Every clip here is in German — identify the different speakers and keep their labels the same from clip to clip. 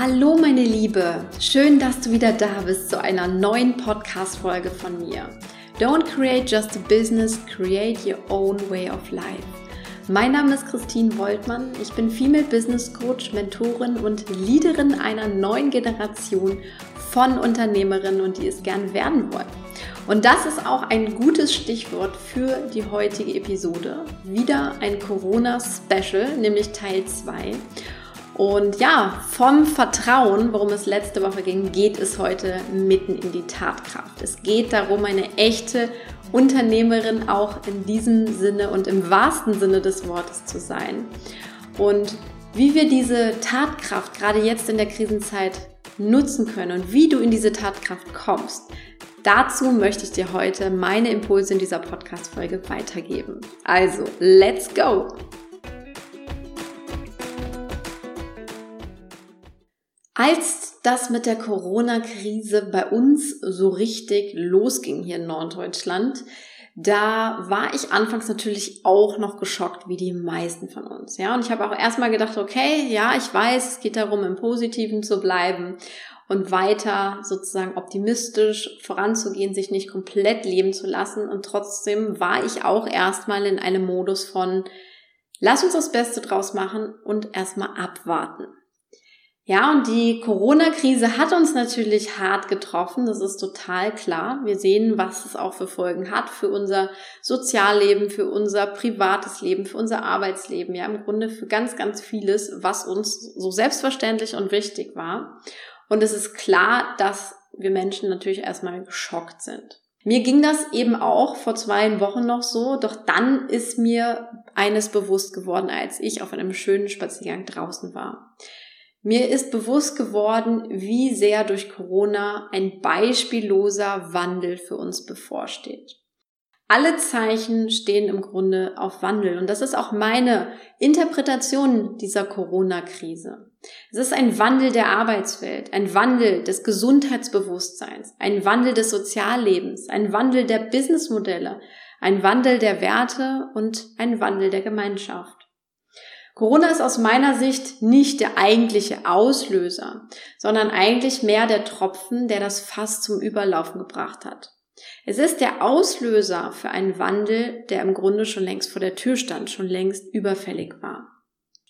Speaker 1: Hallo meine Liebe, schön, dass du wieder da bist zu einer neuen Podcast-Folge von mir. Don't create just a business, create your own way of life. Mein Name ist Christine Woltmann, ich bin Female Business Coach, Mentorin und Leaderin einer neuen Generation von Unternehmerinnen und die es gern werden wollen. Und das ist auch ein gutes Stichwort für die heutige Episode. Wieder ein Corona-Special, nämlich Teil 2. Und ja, vom Vertrauen, worum es letzte Woche ging, geht es heute mitten in die Tatkraft. Es geht darum, eine echte Unternehmerin auch in diesem Sinne und im wahrsten Sinne des Wortes zu sein. Und wie wir diese Tatkraft gerade jetzt in der Krisenzeit nutzen können und wie du in diese Tatkraft kommst, dazu möchte ich dir heute meine Impulse in dieser Podcast-Folge weitergeben. Also, let's go! Als das mit der Corona-Krise bei uns so richtig losging hier in Norddeutschland, da war ich anfangs natürlich auch noch geschockt, wie die meisten von uns. Ja, und ich habe auch erstmal gedacht, okay, ja, ich weiß, es geht darum, im Positiven zu bleiben und weiter sozusagen optimistisch voranzugehen, sich nicht komplett leben zu lassen. Und trotzdem war ich auch erstmal in einem Modus von, lass uns das Beste draus machen und erstmal abwarten. Ja, und die Corona-Krise hat uns natürlich hart getroffen, das ist total klar. Wir sehen, was es auch für Folgen hat für unser Sozialleben, für unser privates Leben, für unser Arbeitsleben, ja, im Grunde für ganz, ganz vieles, was uns so selbstverständlich und wichtig war. Und es ist klar, dass wir Menschen natürlich erstmal geschockt sind. Mir ging das eben auch vor zwei Wochen noch so, doch dann ist mir eines bewusst geworden, als ich auf einem schönen Spaziergang draußen war. Mir ist bewusst geworden, wie sehr durch Corona ein beispielloser Wandel für uns bevorsteht. Alle Zeichen stehen im Grunde auf Wandel und das ist auch meine Interpretation dieser Corona-Krise. Es ist ein Wandel der Arbeitswelt, ein Wandel des Gesundheitsbewusstseins, ein Wandel des Soziallebens, ein Wandel der Businessmodelle, ein Wandel der Werte und ein Wandel der Gemeinschaft. Corona ist aus meiner Sicht nicht der eigentliche Auslöser, sondern eigentlich mehr der Tropfen, der das Fass zum Überlaufen gebracht hat. Es ist der Auslöser für einen Wandel, der im Grunde schon längst vor der Tür stand, schon längst überfällig war.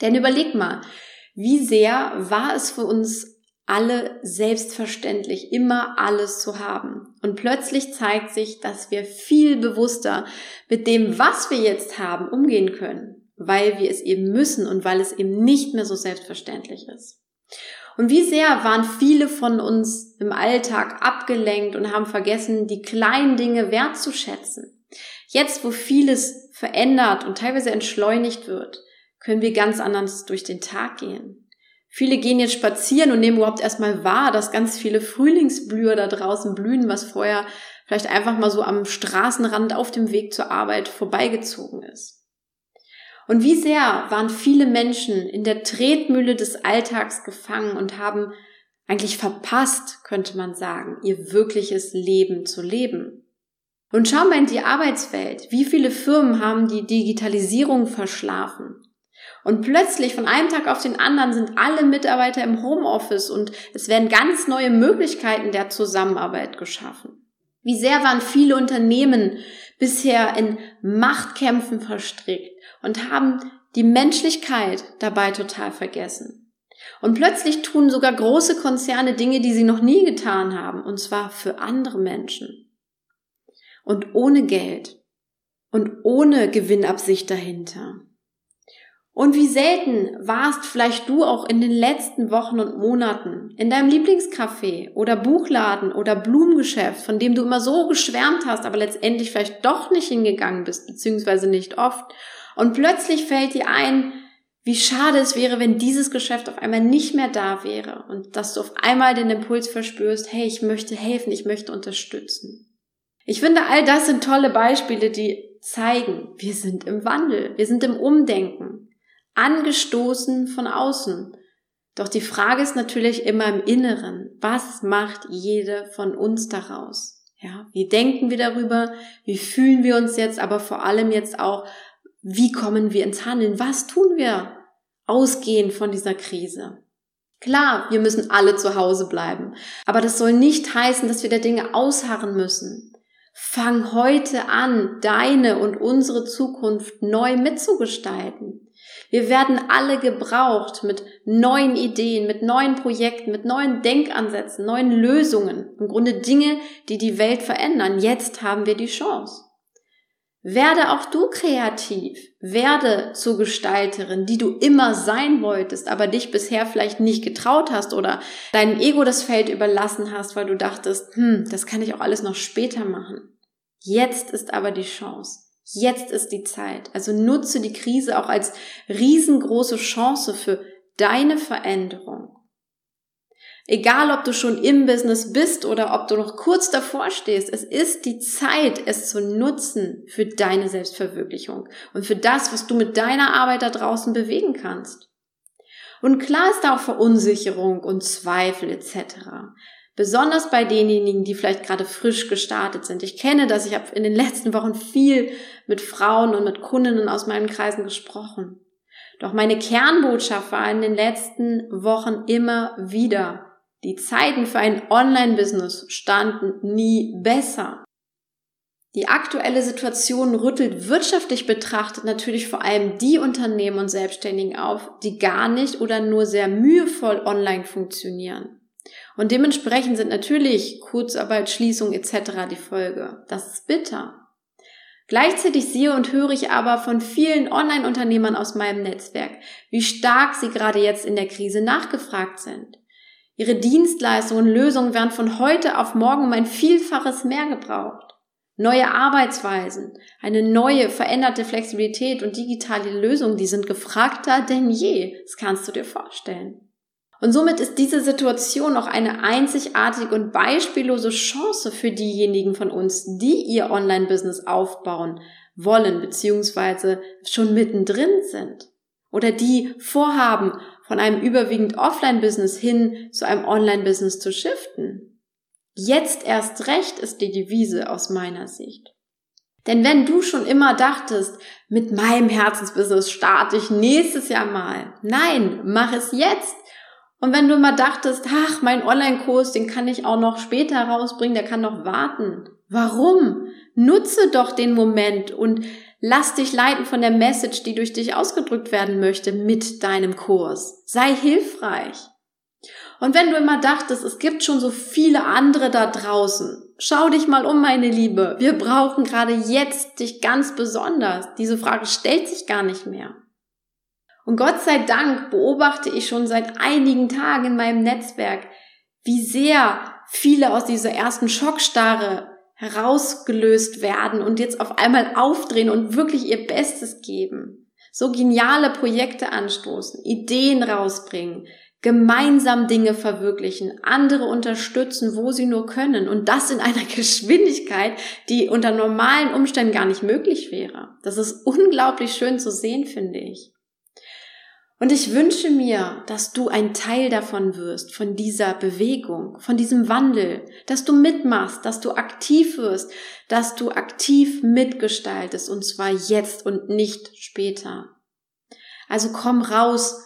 Speaker 1: Denn überleg mal, wie sehr war es für uns alle selbstverständlich, immer alles zu haben. Und plötzlich zeigt sich, dass wir viel bewusster mit dem, was wir jetzt haben, umgehen können weil wir es eben müssen und weil es eben nicht mehr so selbstverständlich ist. Und wie sehr waren viele von uns im Alltag abgelenkt und haben vergessen, die kleinen Dinge wertzuschätzen. Jetzt, wo vieles verändert und teilweise entschleunigt wird, können wir ganz anders durch den Tag gehen. Viele gehen jetzt spazieren und nehmen überhaupt erstmal wahr, dass ganz viele Frühlingsblüher da draußen blühen, was vorher vielleicht einfach mal so am Straßenrand auf dem Weg zur Arbeit vorbeigezogen ist. Und wie sehr waren viele Menschen in der Tretmühle des Alltags gefangen und haben eigentlich verpasst, könnte man sagen, ihr wirkliches Leben zu leben. Und schau mal in die Arbeitswelt. Wie viele Firmen haben die Digitalisierung verschlafen? Und plötzlich von einem Tag auf den anderen sind alle Mitarbeiter im Homeoffice und es werden ganz neue Möglichkeiten der Zusammenarbeit geschaffen. Wie sehr waren viele Unternehmen bisher in Machtkämpfen verstrickt und haben die Menschlichkeit dabei total vergessen. Und plötzlich tun sogar große Konzerne Dinge, die sie noch nie getan haben, und zwar für andere Menschen. Und ohne Geld und ohne Gewinnabsicht dahinter. Und wie selten warst vielleicht du auch in den letzten Wochen und Monaten in deinem Lieblingscafé oder Buchladen oder Blumengeschäft, von dem du immer so geschwärmt hast, aber letztendlich vielleicht doch nicht hingegangen bist, beziehungsweise nicht oft und plötzlich fällt dir ein, wie schade es wäre, wenn dieses Geschäft auf einmal nicht mehr da wäre und dass du auf einmal den Impuls verspürst, hey, ich möchte helfen, ich möchte unterstützen. Ich finde, all das sind tolle Beispiele, die zeigen, wir sind im Wandel, wir sind im Umdenken, angestoßen von außen. Doch die Frage ist natürlich immer im Inneren, was macht jede von uns daraus? Ja, wie denken wir darüber? Wie fühlen wir uns jetzt? Aber vor allem jetzt auch, wie kommen wir ins Handeln? Was tun wir ausgehend von dieser Krise? Klar, wir müssen alle zu Hause bleiben, aber das soll nicht heißen, dass wir der Dinge ausharren müssen. Fang heute an, deine und unsere Zukunft neu mitzugestalten. Wir werden alle gebraucht mit neuen Ideen, mit neuen Projekten, mit neuen Denkansätzen, neuen Lösungen. Im Grunde Dinge, die die Welt verändern. Jetzt haben wir die Chance. Werde auch du kreativ. Werde zur Gestalterin, die du immer sein wolltest, aber dich bisher vielleicht nicht getraut hast oder deinem Ego das Feld überlassen hast, weil du dachtest, hm, das kann ich auch alles noch später machen. Jetzt ist aber die Chance. Jetzt ist die Zeit. Also nutze die Krise auch als riesengroße Chance für deine Veränderung. Egal, ob du schon im Business bist oder ob du noch kurz davor stehst, es ist die Zeit, es zu nutzen für deine Selbstverwirklichung und für das, was du mit deiner Arbeit da draußen bewegen kannst. Und klar ist da auch Verunsicherung und Zweifel etc. Besonders bei denjenigen, die vielleicht gerade frisch gestartet sind. Ich kenne das, ich habe in den letzten Wochen viel mit Frauen und mit Kundinnen aus meinen Kreisen gesprochen. Doch meine Kernbotschaft war in den letzten Wochen immer wieder, die Zeiten für ein Online-Business standen nie besser. Die aktuelle Situation rüttelt wirtschaftlich betrachtet natürlich vor allem die Unternehmen und Selbstständigen auf, die gar nicht oder nur sehr mühevoll online funktionieren. Und dementsprechend sind natürlich Kurzarbeit, Schließung etc. die Folge. Das ist bitter. Gleichzeitig sehe und höre ich aber von vielen Online-Unternehmern aus meinem Netzwerk, wie stark sie gerade jetzt in der Krise nachgefragt sind. Ihre Dienstleistungen und Lösungen werden von heute auf morgen um ein Vielfaches mehr gebraucht. Neue Arbeitsweisen, eine neue, veränderte Flexibilität und digitale Lösungen, die sind gefragter denn je. Das kannst du dir vorstellen. Und somit ist diese Situation auch eine einzigartige und beispiellose Chance für diejenigen von uns, die ihr Online-Business aufbauen wollen, beziehungsweise schon mittendrin sind. Oder die vorhaben, von einem überwiegend Offline-Business hin zu einem Online-Business zu shiften. Jetzt erst recht ist die Devise aus meiner Sicht. Denn wenn du schon immer dachtest, mit meinem Herzensbusiness starte ich nächstes Jahr mal. Nein, mach es jetzt. Und wenn du immer dachtest, ach, mein Online-Kurs, den kann ich auch noch später rausbringen, der kann noch warten. Warum? Nutze doch den Moment und lass dich leiten von der Message, die durch dich ausgedrückt werden möchte mit deinem Kurs. Sei hilfreich. Und wenn du immer dachtest, es gibt schon so viele andere da draußen, schau dich mal um, meine Liebe. Wir brauchen gerade jetzt dich ganz besonders. Diese Frage stellt sich gar nicht mehr. Und Gott sei Dank beobachte ich schon seit einigen Tagen in meinem Netzwerk, wie sehr viele aus dieser ersten Schockstarre herausgelöst werden und jetzt auf einmal aufdrehen und wirklich ihr Bestes geben. So geniale Projekte anstoßen, Ideen rausbringen, gemeinsam Dinge verwirklichen, andere unterstützen, wo sie nur können und das in einer Geschwindigkeit, die unter normalen Umständen gar nicht möglich wäre. Das ist unglaublich schön zu sehen, finde ich. Und ich wünsche mir, dass du ein Teil davon wirst, von dieser Bewegung, von diesem Wandel, dass du mitmachst, dass du aktiv wirst, dass du aktiv mitgestaltest, und zwar jetzt und nicht später. Also komm raus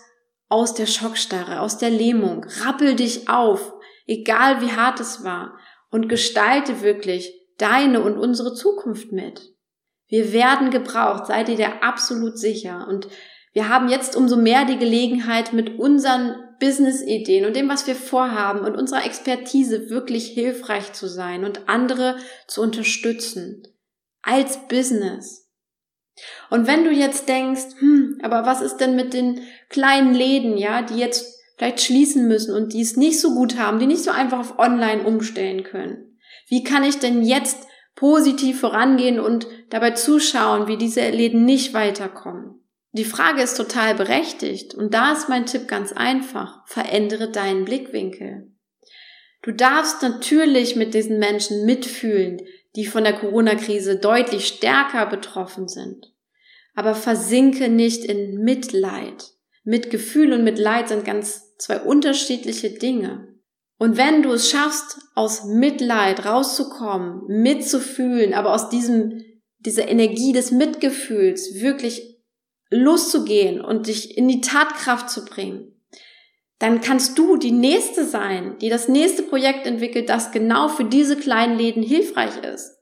Speaker 1: aus der Schockstarre, aus der Lähmung, rappel dich auf, egal wie hart es war, und gestalte wirklich deine und unsere Zukunft mit. Wir werden gebraucht, ihr dir absolut sicher. Und wir haben jetzt umso mehr die Gelegenheit, mit unseren Business-Ideen und dem, was wir vorhaben und unserer Expertise wirklich hilfreich zu sein und andere zu unterstützen. Als Business. Und wenn du jetzt denkst, hm, aber was ist denn mit den kleinen Läden, ja, die jetzt vielleicht schließen müssen und die es nicht so gut haben, die nicht so einfach auf online umstellen können? Wie kann ich denn jetzt positiv vorangehen und dabei zuschauen, wie diese Läden nicht weiterkommen? Die Frage ist total berechtigt und da ist mein Tipp ganz einfach. Verändere deinen Blickwinkel. Du darfst natürlich mit diesen Menschen mitfühlen, die von der Corona-Krise deutlich stärker betroffen sind. Aber versinke nicht in Mitleid. Mitgefühl und Mitleid sind ganz zwei unterschiedliche Dinge. Und wenn du es schaffst, aus Mitleid rauszukommen, mitzufühlen, aber aus diesem, dieser Energie des Mitgefühls wirklich loszugehen und dich in die Tatkraft zu bringen, dann kannst du die nächste sein, die das nächste Projekt entwickelt, das genau für diese kleinen Läden hilfreich ist.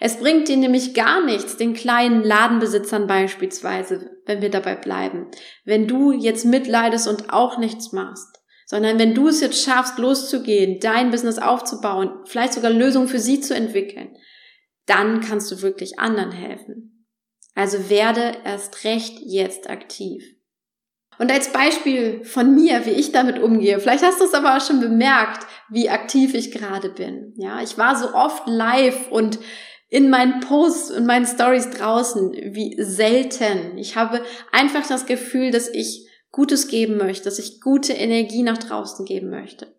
Speaker 1: Es bringt dir nämlich gar nichts, den kleinen Ladenbesitzern beispielsweise, wenn wir dabei bleiben, wenn du jetzt mitleidest und auch nichts machst, sondern wenn du es jetzt schaffst, loszugehen, dein Business aufzubauen, vielleicht sogar Lösungen für sie zu entwickeln, dann kannst du wirklich anderen helfen. Also werde erst recht jetzt aktiv. Und als Beispiel von mir, wie ich damit umgehe, vielleicht hast du es aber auch schon bemerkt, wie aktiv ich gerade bin. Ja, ich war so oft live und in meinen Posts und meinen Stories draußen wie selten. Ich habe einfach das Gefühl, dass ich Gutes geben möchte, dass ich gute Energie nach draußen geben möchte.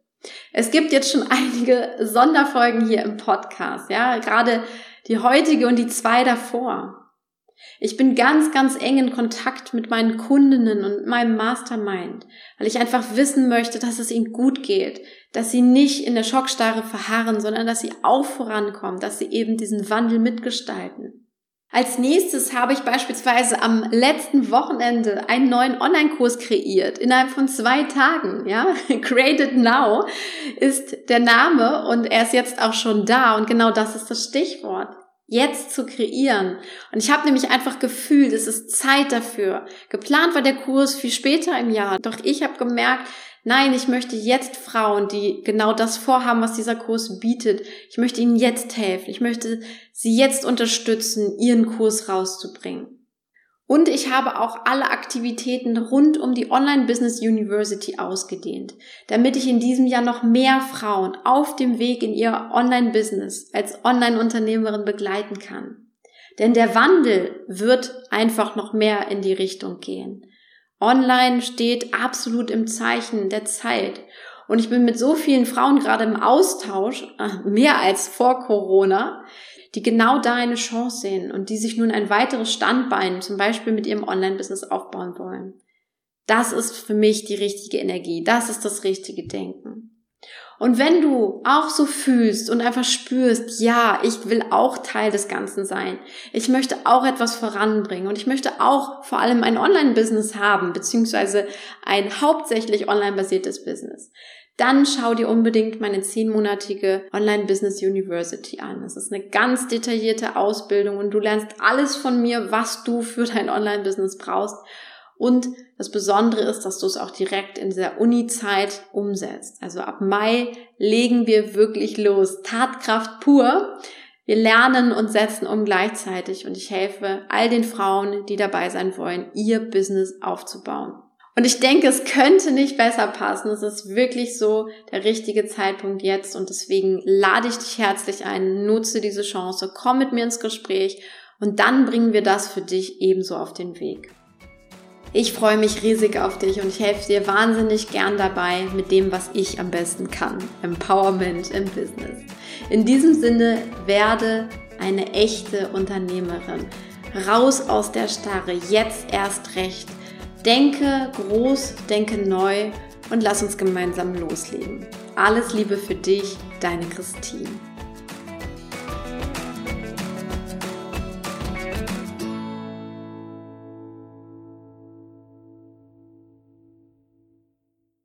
Speaker 1: Es gibt jetzt schon einige Sonderfolgen hier im Podcast, ja, gerade die heutige und die zwei davor. Ich bin ganz, ganz eng in Kontakt mit meinen Kundinnen und meinem Mastermind, weil ich einfach wissen möchte, dass es ihnen gut geht, dass sie nicht in der Schockstarre verharren, sondern dass sie auch vorankommen, dass sie eben diesen Wandel mitgestalten. Als nächstes habe ich beispielsweise am letzten Wochenende einen neuen Online-Kurs kreiert, innerhalb von zwei Tagen, ja. Created Now ist der Name und er ist jetzt auch schon da und genau das ist das Stichwort jetzt zu kreieren. Und ich habe nämlich einfach gefühlt, es ist Zeit dafür. Geplant war der Kurs viel später im Jahr, doch ich habe gemerkt, nein, ich möchte jetzt Frauen, die genau das vorhaben, was dieser Kurs bietet, ich möchte ihnen jetzt helfen. Ich möchte sie jetzt unterstützen, ihren Kurs rauszubringen. Und ich habe auch alle Aktivitäten rund um die Online Business University ausgedehnt, damit ich in diesem Jahr noch mehr Frauen auf dem Weg in ihr Online Business als Online-Unternehmerin begleiten kann. Denn der Wandel wird einfach noch mehr in die Richtung gehen. Online steht absolut im Zeichen der Zeit. Und ich bin mit so vielen Frauen gerade im Austausch, äh, mehr als vor Corona, die genau da eine Chance sehen und die sich nun ein weiteres Standbein zum Beispiel mit ihrem Online-Business aufbauen wollen. Das ist für mich die richtige Energie. Das ist das richtige Denken. Und wenn du auch so fühlst und einfach spürst, ja, ich will auch Teil des Ganzen sein. Ich möchte auch etwas voranbringen und ich möchte auch vor allem ein Online-Business haben, beziehungsweise ein hauptsächlich online-basiertes Business dann schau dir unbedingt meine zehnmonatige Online Business University an. Das ist eine ganz detaillierte Ausbildung und du lernst alles von mir, was du für dein Online-Business brauchst. Und das Besondere ist, dass du es auch direkt in dieser Uni-Zeit umsetzt. Also ab Mai legen wir wirklich los. Tatkraft pur. Wir lernen und setzen um gleichzeitig und ich helfe all den Frauen, die dabei sein wollen, ihr Business aufzubauen. Und ich denke, es könnte nicht besser passen. Es ist wirklich so der richtige Zeitpunkt jetzt und deswegen lade ich dich herzlich ein, nutze diese Chance, komm mit mir ins Gespräch und dann bringen wir das für dich ebenso auf den Weg. Ich freue mich riesig auf dich und ich helfe dir wahnsinnig gern dabei mit dem, was ich am besten kann. Empowerment im Business. In diesem Sinne werde eine echte Unternehmerin. Raus aus der Starre, jetzt erst recht. Denke groß, denke neu und lass uns gemeinsam loslegen. Alles Liebe für dich, deine Christine.